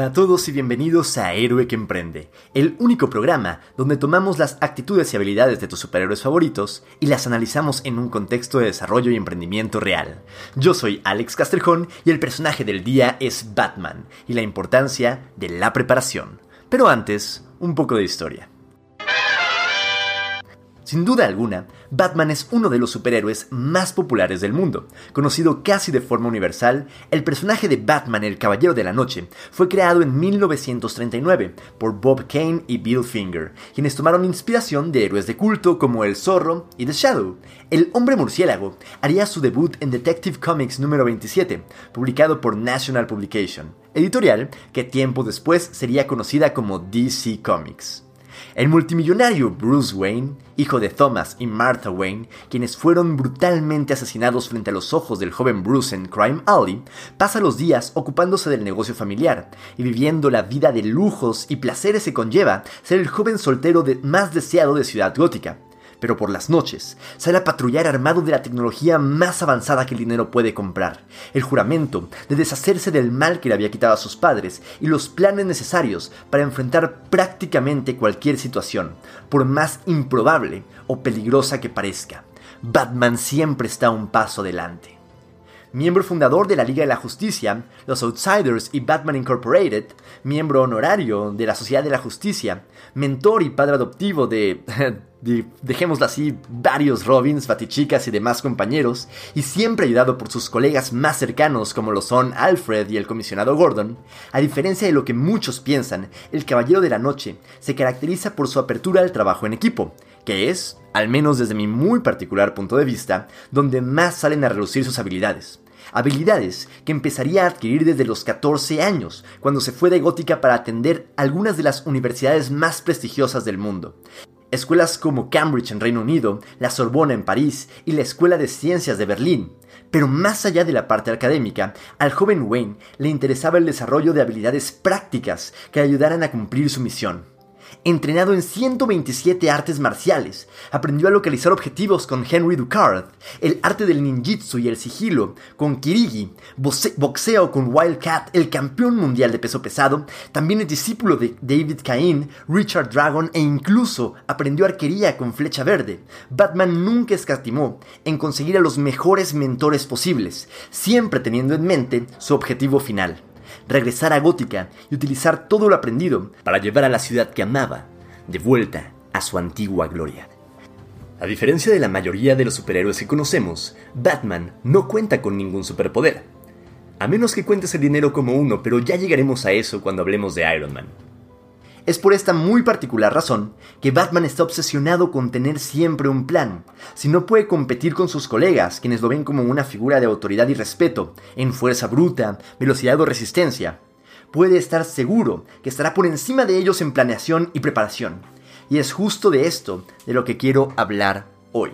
Hola a todos y bienvenidos a Héroe que Emprende, el único programa donde tomamos las actitudes y habilidades de tus superhéroes favoritos y las analizamos en un contexto de desarrollo y emprendimiento real. Yo soy Alex Castrejón y el personaje del día es Batman y la importancia de la preparación. Pero antes, un poco de historia. Sin duda alguna, Batman es uno de los superhéroes más populares del mundo. Conocido casi de forma universal, el personaje de Batman el Caballero de la Noche fue creado en 1939 por Bob Kane y Bill Finger, quienes tomaron inspiración de héroes de culto como El Zorro y The Shadow. El Hombre Murciélago haría su debut en Detective Comics número 27, publicado por National Publication, editorial que tiempo después sería conocida como DC Comics. El multimillonario Bruce Wayne, hijo de Thomas y Martha Wayne, quienes fueron brutalmente asesinados frente a los ojos del joven Bruce en Crime Alley, pasa los días ocupándose del negocio familiar y viviendo la vida de lujos y placeres que conlleva ser el joven soltero más deseado de Ciudad Gótica pero por las noches sale a patrullar armado de la tecnología más avanzada que el dinero puede comprar, el juramento de deshacerse del mal que le había quitado a sus padres y los planes necesarios para enfrentar prácticamente cualquier situación, por más improbable o peligrosa que parezca. Batman siempre está un paso adelante miembro fundador de la Liga de la Justicia, los Outsiders y Batman Incorporated, miembro honorario de la Sociedad de la Justicia, mentor y padre adoptivo de, dejémoslo así, varios Robins, Batichicas y demás compañeros, y siempre ayudado por sus colegas más cercanos como lo son Alfred y el comisionado Gordon, a diferencia de lo que muchos piensan, el Caballero de la Noche se caracteriza por su apertura al trabajo en equipo, que es, al menos desde mi muy particular punto de vista, donde más salen a relucir sus habilidades. Habilidades que empezaría a adquirir desde los 14 años, cuando se fue de Gótica para atender algunas de las universidades más prestigiosas del mundo. Escuelas como Cambridge en Reino Unido, la Sorbona en París y la Escuela de Ciencias de Berlín. Pero más allá de la parte académica, al joven Wayne le interesaba el desarrollo de habilidades prácticas que ayudaran a cumplir su misión entrenado en 127 artes marciales, aprendió a localizar objetivos con Henry Ducard, el arte del ninjitsu y el sigilo con Kirigi, boxeo con Wildcat, el campeón mundial de peso pesado, también es discípulo de David Cain, Richard Dragon e incluso aprendió arquería con flecha verde. Batman nunca escatimó en conseguir a los mejores mentores posibles, siempre teniendo en mente su objetivo final regresar a Gótica y utilizar todo lo aprendido para llevar a la ciudad que amaba de vuelta a su antigua gloria. A diferencia de la mayoría de los superhéroes que conocemos, Batman no cuenta con ningún superpoder. A menos que cuentes el dinero como uno, pero ya llegaremos a eso cuando hablemos de Iron Man. Es por esta muy particular razón que Batman está obsesionado con tener siempre un plan. Si no puede competir con sus colegas, quienes lo ven como una figura de autoridad y respeto, en fuerza bruta, velocidad o resistencia, puede estar seguro que estará por encima de ellos en planeación y preparación. Y es justo de esto de lo que quiero hablar hoy.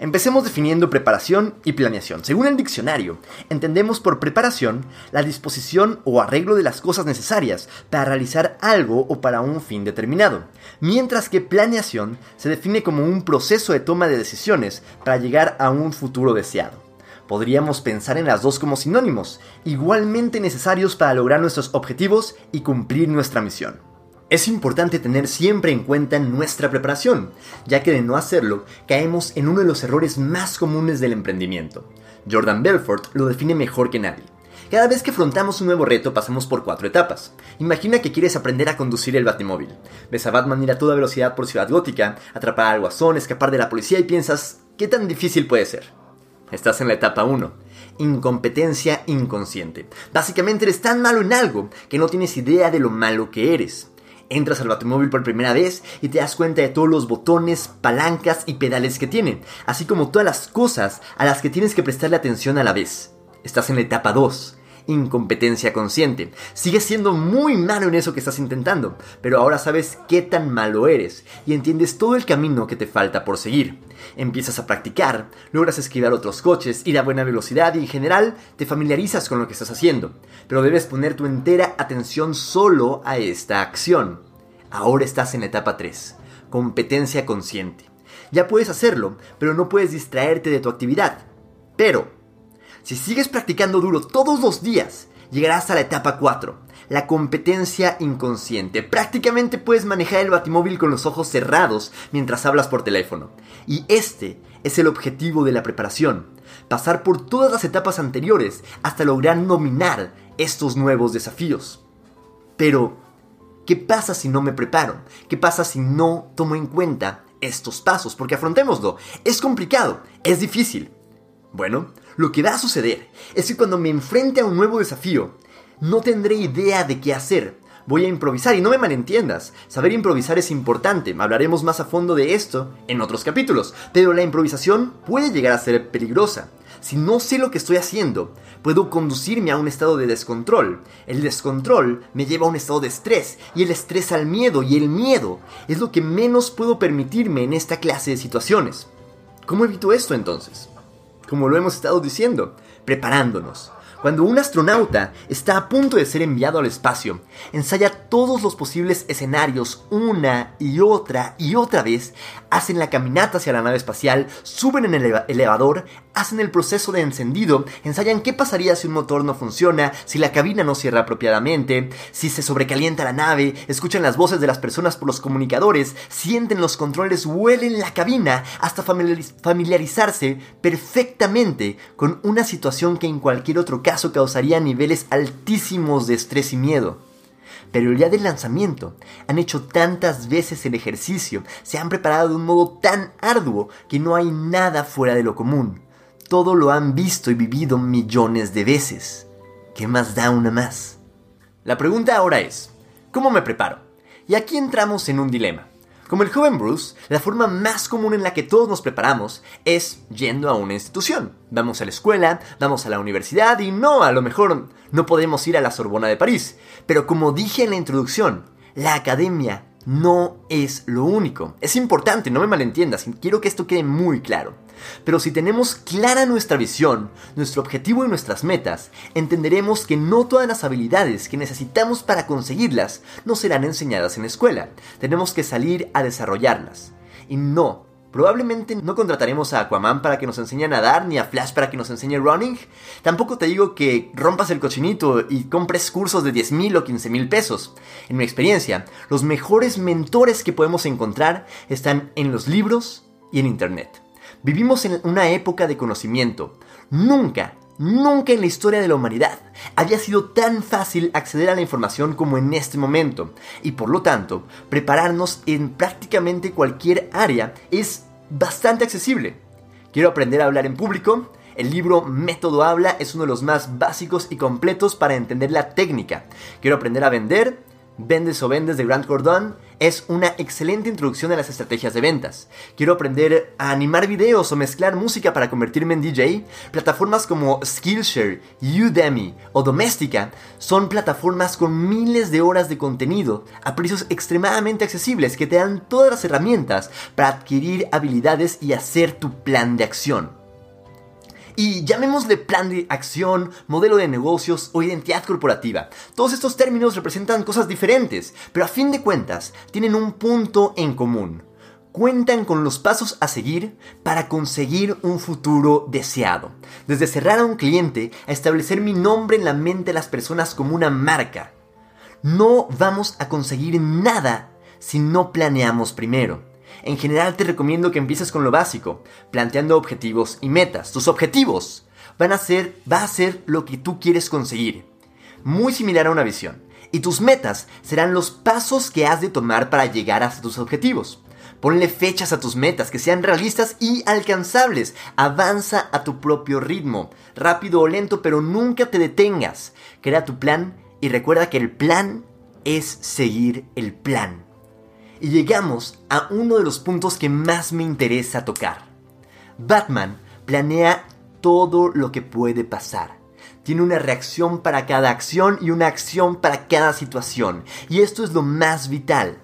Empecemos definiendo preparación y planeación. Según el diccionario, entendemos por preparación la disposición o arreglo de las cosas necesarias para realizar algo o para un fin determinado, mientras que planeación se define como un proceso de toma de decisiones para llegar a un futuro deseado. Podríamos pensar en las dos como sinónimos, igualmente necesarios para lograr nuestros objetivos y cumplir nuestra misión. Es importante tener siempre en cuenta nuestra preparación, ya que de no hacerlo caemos en uno de los errores más comunes del emprendimiento. Jordan Belfort lo define mejor que nadie. Cada vez que afrontamos un nuevo reto pasamos por cuatro etapas. Imagina que quieres aprender a conducir el batimóvil. Ves a Batman ir a toda velocidad por Ciudad Gótica, atrapar al guasón, escapar de la policía y piensas, ¿qué tan difícil puede ser? Estás en la etapa 1. Incompetencia inconsciente. Básicamente eres tan malo en algo que no tienes idea de lo malo que eres. Entras al Batimóvil por primera vez y te das cuenta de todos los botones, palancas y pedales que tiene, así como todas las cosas a las que tienes que prestarle atención a la vez. Estás en la etapa 2, incompetencia consciente. Sigues siendo muy malo en eso que estás intentando, pero ahora sabes qué tan malo eres y entiendes todo el camino que te falta por seguir. Empiezas a practicar, logras esquivar otros coches, ir a buena velocidad y en general te familiarizas con lo que estás haciendo, pero debes poner tu entera atención solo a esta acción. Ahora estás en la etapa 3, competencia consciente. Ya puedes hacerlo, pero no puedes distraerte de tu actividad. Pero, si sigues practicando duro todos los días, llegarás a la etapa 4, la competencia inconsciente. Prácticamente puedes manejar el batimóvil con los ojos cerrados mientras hablas por teléfono. Y este es el objetivo de la preparación. Pasar por todas las etapas anteriores hasta lograr dominar estos nuevos desafíos. Pero, ¿qué pasa si no me preparo? ¿Qué pasa si no tomo en cuenta estos pasos? Porque afrontémoslo, es complicado, es difícil. Bueno, lo que va a suceder es que cuando me enfrente a un nuevo desafío, no tendré idea de qué hacer. Voy a improvisar y no me malentiendas. Saber improvisar es importante. Hablaremos más a fondo de esto en otros capítulos. Pero la improvisación puede llegar a ser peligrosa. Si no sé lo que estoy haciendo, puedo conducirme a un estado de descontrol. El descontrol me lleva a un estado de estrés y el estrés al miedo y el miedo es lo que menos puedo permitirme en esta clase de situaciones. ¿Cómo evito esto entonces? Como lo hemos estado diciendo, preparándonos. Cuando un astronauta está a punto de ser enviado al espacio, ensaya todos los posibles escenarios una y otra y otra vez, hacen la caminata hacia la nave espacial, suben en el elevador, hacen el proceso de encendido, ensayan qué pasaría si un motor no funciona, si la cabina no cierra apropiadamente, si se sobrecalienta la nave, escuchan las voces de las personas por los comunicadores, sienten los controles, huelen la cabina, hasta familiarizarse perfectamente con una situación que en cualquier otro caso causaría niveles altísimos de estrés y miedo. Pero el día del lanzamiento han hecho tantas veces el ejercicio, se han preparado de un modo tan arduo que no hay nada fuera de lo común todo lo han visto y vivido millones de veces. ¿Qué más da una más? La pregunta ahora es, ¿cómo me preparo? Y aquí entramos en un dilema. Como el joven Bruce, la forma más común en la que todos nos preparamos es yendo a una institución. Vamos a la escuela, vamos a la universidad y no, a lo mejor no podemos ir a la Sorbona de París. Pero como dije en la introducción, la academia no es lo único. Es importante, no me malentiendas, quiero que esto quede muy claro. Pero si tenemos clara nuestra visión, nuestro objetivo y nuestras metas, entenderemos que no todas las habilidades que necesitamos para conseguirlas nos serán enseñadas en la escuela. Tenemos que salir a desarrollarlas. Y no, Probablemente no contrataremos a Aquaman para que nos enseñe a nadar, ni a Flash para que nos enseñe running. Tampoco te digo que rompas el cochinito y compres cursos de 10 mil o 15 mil pesos. En mi experiencia, los mejores mentores que podemos encontrar están en los libros y en Internet. Vivimos en una época de conocimiento. Nunca, nunca en la historia de la humanidad había sido tan fácil acceder a la información como en este momento. Y por lo tanto, prepararnos en prácticamente cualquier área es bastante accesible. Quiero aprender a hablar en público. El libro Método Habla es uno de los más básicos y completos para entender la técnica. Quiero aprender a vender. Vendes o vendes de Grant Cordon es una excelente introducción a las estrategias de ventas. Quiero aprender a animar videos o mezclar música para convertirme en DJ. Plataformas como Skillshare, Udemy o Domestika son plataformas con miles de horas de contenido a precios extremadamente accesibles que te dan todas las herramientas para adquirir habilidades y hacer tu plan de acción. Y llamémosle plan de acción, modelo de negocios o identidad corporativa. Todos estos términos representan cosas diferentes, pero a fin de cuentas tienen un punto en común. Cuentan con los pasos a seguir para conseguir un futuro deseado. Desde cerrar a un cliente a establecer mi nombre en la mente de las personas como una marca. No vamos a conseguir nada si no planeamos primero. En general te recomiendo que empieces con lo básico, planteando objetivos y metas. Tus objetivos van a ser, va a ser lo que tú quieres conseguir. Muy similar a una visión. Y tus metas serán los pasos que has de tomar para llegar a tus objetivos. Ponle fechas a tus metas que sean realistas y alcanzables. Avanza a tu propio ritmo, rápido o lento, pero nunca te detengas. Crea tu plan y recuerda que el plan es seguir el plan. Y llegamos a uno de los puntos que más me interesa tocar. Batman planea todo lo que puede pasar. Tiene una reacción para cada acción y una acción para cada situación. Y esto es lo más vital.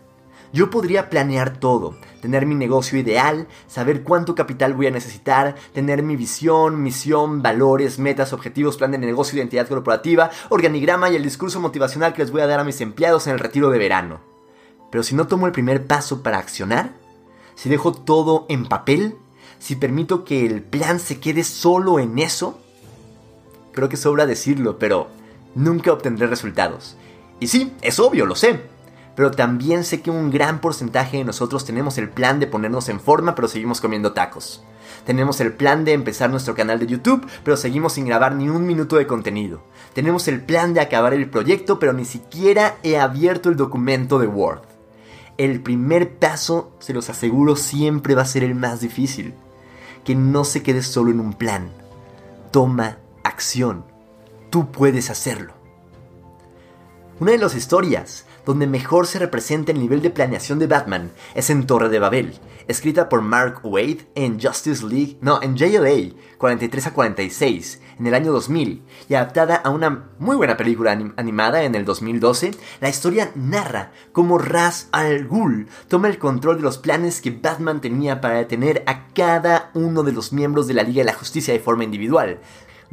Yo podría planear todo, tener mi negocio ideal, saber cuánto capital voy a necesitar, tener mi visión, misión, valores, metas, objetivos, plan de negocio, identidad corporativa, organigrama y el discurso motivacional que les voy a dar a mis empleados en el retiro de verano. Pero si no tomo el primer paso para accionar, si dejo todo en papel, si permito que el plan se quede solo en eso, creo que sobra decirlo, pero nunca obtendré resultados. Y sí, es obvio, lo sé. Pero también sé que un gran porcentaje de nosotros tenemos el plan de ponernos en forma, pero seguimos comiendo tacos. Tenemos el plan de empezar nuestro canal de YouTube, pero seguimos sin grabar ni un minuto de contenido. Tenemos el plan de acabar el proyecto, pero ni siquiera he abierto el documento de Word. El primer paso, se los aseguro, siempre va a ser el más difícil. Que no se quede solo en un plan. Toma acción. Tú puedes hacerlo. Una de las historias donde mejor se representa el nivel de planeación de Batman es en Torre de Babel, escrita por Mark Wade en Justice League, no, en JLA 43 a 46 en el año 2000 y adaptada a una muy buena película animada en el 2012, la historia narra cómo Ras al Ghul toma el control de los planes que Batman tenía para detener a cada uno de los miembros de la Liga de la Justicia de forma individual,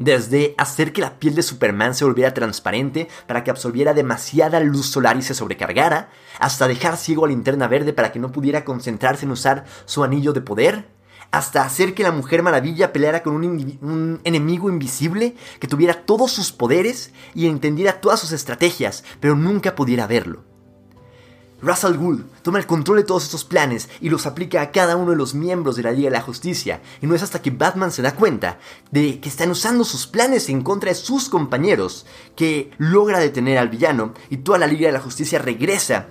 desde hacer que la piel de Superman se volviera transparente para que absorbiera demasiada luz solar y se sobrecargara, hasta dejar ciego a Linterna Verde para que no pudiera concentrarse en usar su anillo de poder, hasta hacer que la Mujer Maravilla peleara con un, un, enemigo invisible que tuviera todos sus poderes y entendiera todas sus estrategias, pero nunca pudiera verlo. Russell Gould toma el control de todos estos planes y los aplica a cada uno de los miembros de la Liga de la Justicia, y no es hasta que Batman se da cuenta de que están usando sus planes en contra de sus compañeros que logra detener al villano y toda la Liga de la Justicia regresa,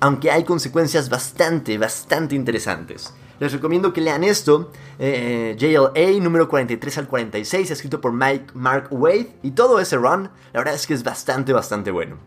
aunque hay consecuencias bastante, bastante interesantes. Les recomiendo que lean esto, eh, JLA número 43 al 46, escrito por Mike Mark Wade, y todo ese run, la verdad es que es bastante, bastante bueno.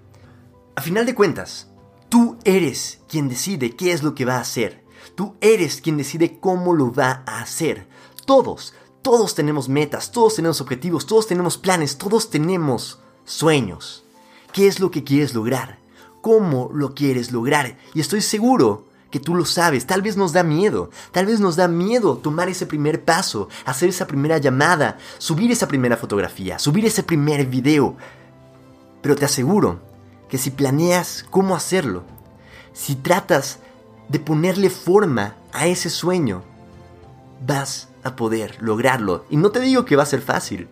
A final de cuentas, Tú eres quien decide qué es lo que va a hacer. Tú eres quien decide cómo lo va a hacer. Todos, todos tenemos metas, todos tenemos objetivos, todos tenemos planes, todos tenemos sueños. ¿Qué es lo que quieres lograr? ¿Cómo lo quieres lograr? Y estoy seguro que tú lo sabes. Tal vez nos da miedo. Tal vez nos da miedo tomar ese primer paso, hacer esa primera llamada, subir esa primera fotografía, subir ese primer video. Pero te aseguro que si planeas cómo hacerlo, si tratas de ponerle forma a ese sueño, vas a poder lograrlo. Y no te digo que va a ser fácil,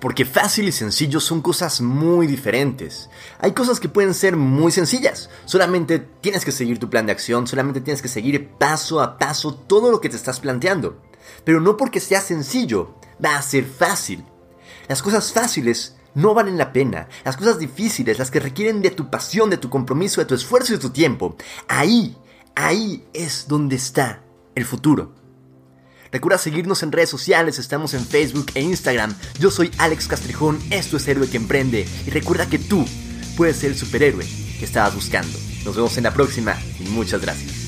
porque fácil y sencillo son cosas muy diferentes. Hay cosas que pueden ser muy sencillas. Solamente tienes que seguir tu plan de acción, solamente tienes que seguir paso a paso todo lo que te estás planteando. Pero no porque sea sencillo, va a ser fácil. Las cosas fáciles no valen la pena. Las cosas difíciles, las que requieren de tu pasión, de tu compromiso, de tu esfuerzo y de tu tiempo. Ahí, ahí es donde está el futuro. Recuerda seguirnos en redes sociales, estamos en Facebook e Instagram. Yo soy Alex Castrejón, esto es Héroe que Emprende. Y recuerda que tú puedes ser el superhéroe que estabas buscando. Nos vemos en la próxima y muchas gracias.